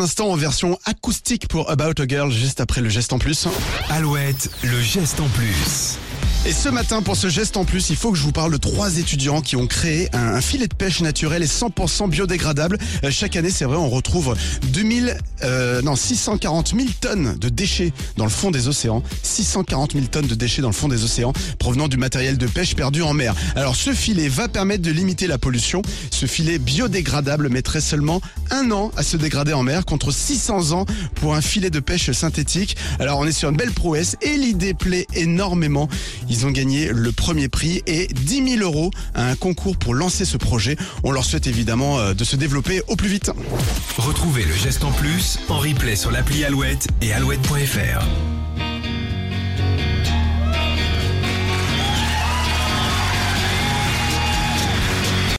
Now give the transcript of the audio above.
instant en version acoustique pour About a Girl juste après le geste en plus. Alouette, le geste en plus. Et ce matin, pour ce geste en plus, il faut que je vous parle de trois étudiants qui ont créé un, filet de pêche naturel et 100% biodégradable. Euh, chaque année, c'est vrai, on retrouve 2000, euh, non, 640 000 tonnes de déchets dans le fond des océans. 640 000 tonnes de déchets dans le fond des océans provenant du matériel de pêche perdu en mer. Alors, ce filet va permettre de limiter la pollution. Ce filet biodégradable mettrait seulement un an à se dégrader en mer contre 600 ans pour un filet de pêche synthétique. Alors, on est sur une belle prouesse et l'idée plaît énormément. Ils ont gagné le premier prix et 10 000 euros à un concours pour lancer ce projet. On leur souhaite évidemment euh, de se développer au plus vite. Retrouvez le geste en plus en replay sur l'appli Alouette et alouette.fr.